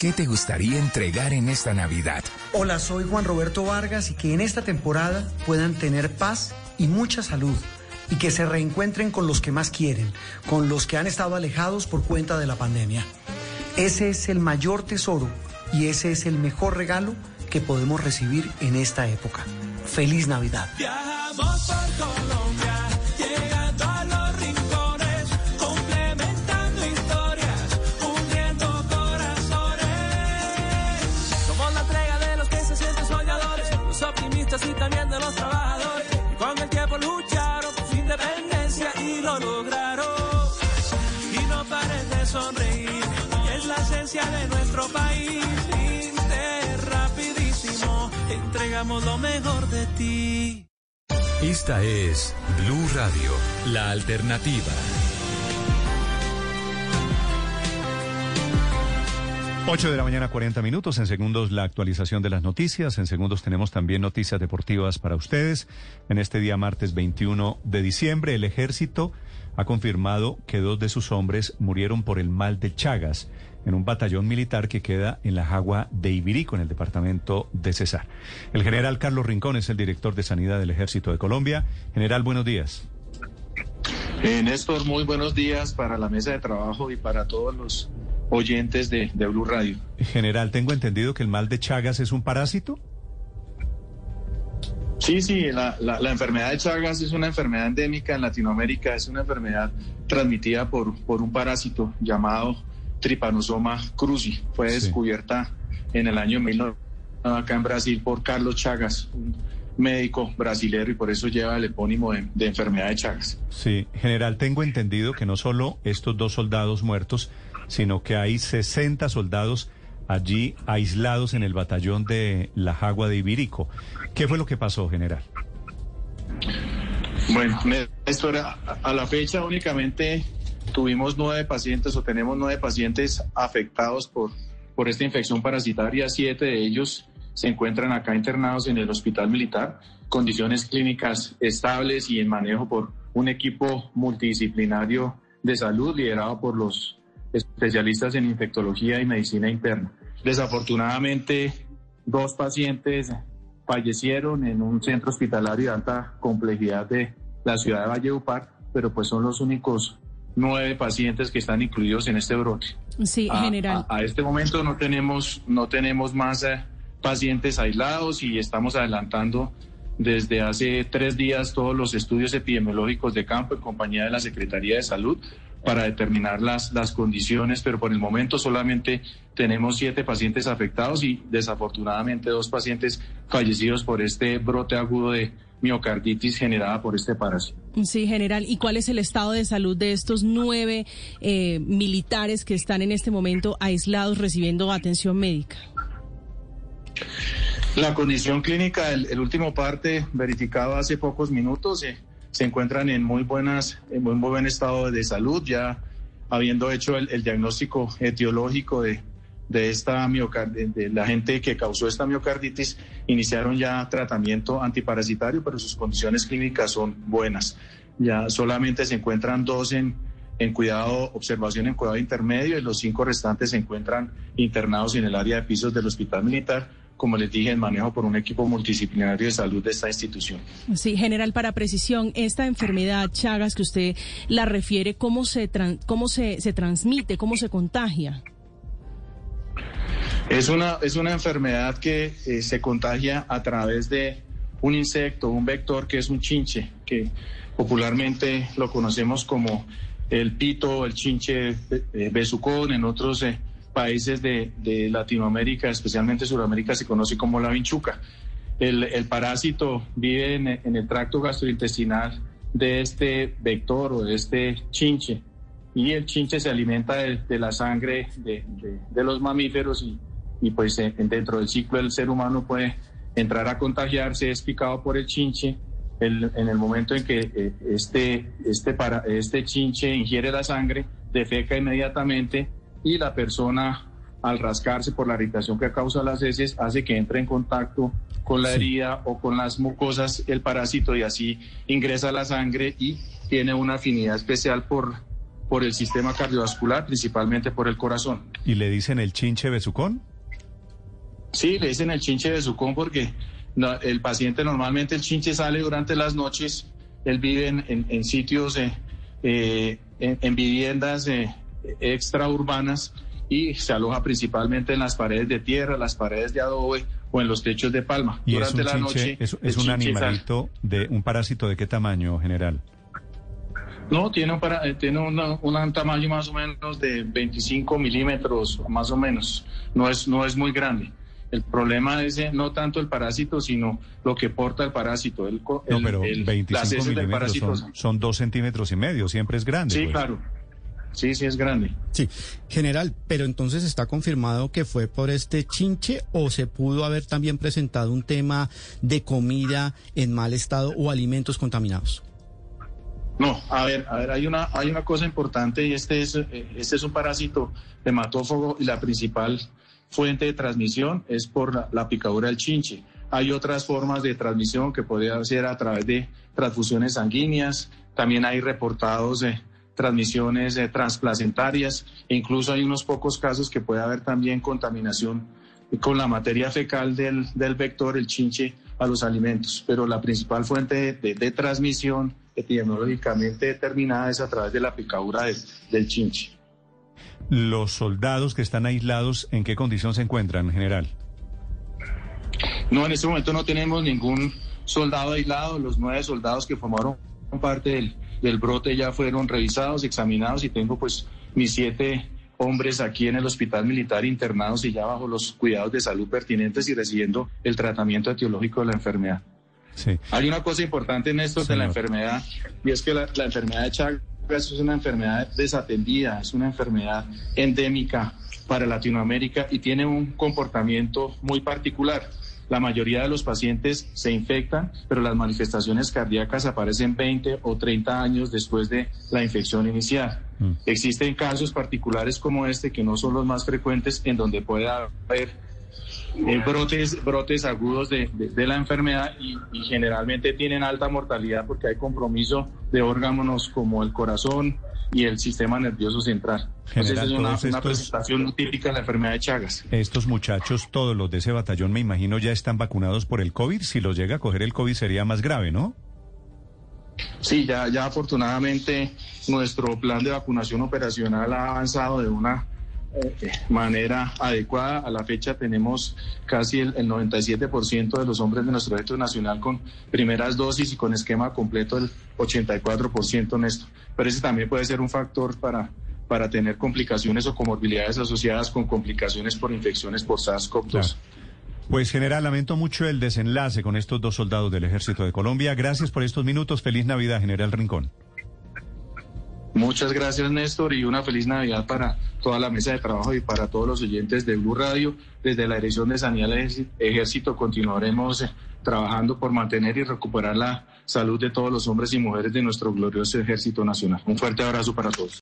¿Qué te gustaría entregar en esta Navidad? Hola, soy Juan Roberto Vargas y que en esta temporada puedan tener paz y mucha salud y que se reencuentren con los que más quieren, con los que han estado alejados por cuenta de la pandemia. Ese es el mayor tesoro y ese es el mejor regalo que podemos recibir en esta época. Feliz Navidad. y de nuestro país. Inter, rapidísimo, entregamos lo mejor de ti. Esta es Blue Radio, la alternativa. 8 de la mañana, 40 minutos. En segundos, la actualización de las noticias. En segundos, tenemos también noticias deportivas para ustedes. En este día, martes 21 de diciembre, el ejército ha confirmado que dos de sus hombres murieron por el mal de Chagas en un batallón militar que queda en la Jagua de Ibirico, en el departamento de Cesar. El general Carlos Rincón es el director de Sanidad del Ejército de Colombia. General, buenos días. Eh, Néstor, muy buenos días para la mesa de trabajo y para todos los oyentes de, Blue Radio. General, tengo entendido que el mal de Chagas es un parásito. Sí, sí, la, enfermedad de Chagas es una enfermedad endémica en Latinoamérica, es una enfermedad transmitida por, por un parásito llamado Trypanosoma cruzi. Fue descubierta en el año 1900 acá en Brasil por Carlos Chagas, un médico brasilero y por eso lleva el epónimo de, de enfermedad de Chagas. Sí, general, tengo entendido que no solo estos dos soldados muertos, sino que hay 60 soldados allí aislados en el batallón de la Jagua de Ibirico. ¿Qué fue lo que pasó, general? Bueno, esto era, a la fecha únicamente tuvimos nueve pacientes o tenemos nueve pacientes afectados por, por esta infección parasitaria. Siete de ellos se encuentran acá internados en el hospital militar, condiciones clínicas estables y en manejo por un equipo multidisciplinario de salud liderado por los especialistas en infectología y medicina interna. Desafortunadamente, dos pacientes fallecieron en un centro hospitalario de alta complejidad de la ciudad de Valledupar, pero pues son los únicos nueve pacientes que están incluidos en este brote. Sí, general. A, este momento no tenemos, no tenemos más eh, pacientes aislados y estamos adelantando desde hace tres días todos los estudios epidemiológicos de campo en compañía de la Secretaría de Salud para determinar las, las condiciones, pero por el momento solamente tenemos siete pacientes afectados y desafortunadamente dos pacientes fallecidos por este brote agudo de miocarditis generada por este parásito. Sí, general. ¿Y cuál es el estado de salud de estos nueve eh, militares que están en este momento aislados recibiendo atención médica? La condición clínica, el, último parte verificado hace pocos minutos, eh, se encuentran en muy buenas, en muy buen estado de salud, ya habiendo hecho el, diagnóstico etiológico de, de esta miocarditis, de la gente que causó esta miocarditis, iniciaron ya tratamiento antiparasitario, pero sus condiciones clínicas son buenas. Ya solamente se encuentran dos en, en cuidado, observación en cuidado intermedio y los cinco restantes se encuentran internados en el área de pisos del Hospital Militar como les dije, en manejo por un equipo multidisciplinario de salud de esta institución. Sí, general, para precisión, esta enfermedad Chagas que usted la refiere, ¿cómo se, cómo se, transmite, cómo se contagia? Es una, es una enfermedad que eh, se contagia a través de un insecto, un vector que es un chinche, que popularmente lo conocemos como el pito, el chinche eh, besucón, en otros eh, países de, Latinoamérica, especialmente Sudamérica, se conoce como la vinchuca. El, parásito vive en, el tracto gastrointestinal de este vector o de este chinche y el chinche se alimenta de, la sangre de, los mamíferos y, pues dentro del ciclo del ser humano puede entrar a contagiarse, es picado por el chinche. en el momento en que eh, este, este, para, este chinche ingiere la sangre, defeca inmediatamente y la persona al rascarse por la irritación que causa las heces hace que entre en contacto con la herida o con las mucosas el parásito y así ingresa a la sangre y tiene una afinidad especial por, por el sistema cardiovascular, principalmente por el corazón. ¿Y le dicen el chinche besucón? Sí, le dicen el chinche besucón porque el paciente normalmente el chinche sale durante las noches, él vive en, sitios, eh, eh, en, viviendas eh, extraurbanas y se aloja principalmente en las paredes de tierra, las paredes de adobe o en los techos de palma. ¿Y Durante la noche. Es, un animalito, de un parásito de qué tamaño general? No, tiene, un, para, tiene un tamaño más o menos de 25 milímetros, más o menos. No es, no es muy grande. El problema es eh, no tanto el parásito, sino lo que porta el parásito. El, no, pero 25 milímetros son, dos centímetros y medio, siempre es grande. Sí, pues. claro. Sí, sí es grande. Sí, general, pero entonces está confirmado que fue por este chinche o se pudo haber también presentado un tema de comida en mal estado o alimentos contaminados. No, a ver, a ver, hay una, hay una cosa importante y este es, eh, este es un parásito hematófago y la principal fuente de transmisión es por la, picadura del chinche. Hay otras formas de transmisión que podría ser a través de transfusiones sanguíneas. También hay reportados de transmisiones eh, transplacentarias e incluso hay unos pocos casos que puede haber también contaminación con la materia fecal del, del vector, el chinche, a los alimentos. Pero la principal fuente de, transmisión epidemiológicamente determinada es a través de la picadura del chinche. ¿Los soldados que están aislados en qué condición se encuentran, en general? No, en este momento no tenemos ningún soldado aislado. Los nueve soldados que formaron parte del, del brote ya fueron revisados, examinados y tengo pues mis siete hombres aquí en el hospital militar internados y ya bajo los cuidados de salud pertinentes y recibiendo el tratamiento etiológico de la enfermedad. Sí. Hay una cosa importante en esto de la enfermedad y es que la, la enfermedad de Chagas es una enfermedad desatendida, es una enfermedad endémica para Latinoamérica y tiene un comportamiento muy particular. La mayoría de los pacientes se infectan, pero las manifestaciones cardíacas aparecen 20 o 30 años después de la infección inicial. Mm. Existen casos particulares como este, que no son los más frecuentes, en donde puede haber eh, brotes, brotes agudos de, la enfermedad y, generalmente tienen alta mortalidad porque hay compromiso de órganos como el corazón y el sistema nervioso central. General, es una, presentación típica de la enfermedad de Chagas. Estos muchachos, todos los de ese batallón, me imagino, ya están vacunados por el COVID. Si los llega a coger el COVID sería más grave, ¿no? Sí, ya, ya afortunadamente nuestro plan de vacunación operacional ha avanzado de una manera adecuada. A la fecha tenemos casi el, 97% de los hombres de nuestro ejército nacional con primeras dosis y con esquema completo el 84% en esto. Pero ese también puede ser un factor para, para tener complicaciones o comorbilidades asociadas con complicaciones por infecciones por SARS-CoV-2. Pues general, lamento mucho el desenlace con estos dos soldados del Ejército de Colombia. Gracias por estos minutos. Feliz Navidad, general Rincón. Muchas gracias, Néstor, y una feliz Navidad para toda la mesa de trabajo y para todos los oyentes de Blue Radio. Desde la Dirección de Sanidad del Ejército continuaremos eh, trabajando por mantener y recuperar la salud de todos los hombres y mujeres de nuestro glorioso Ejército Nacional. Un fuerte abrazo para todos.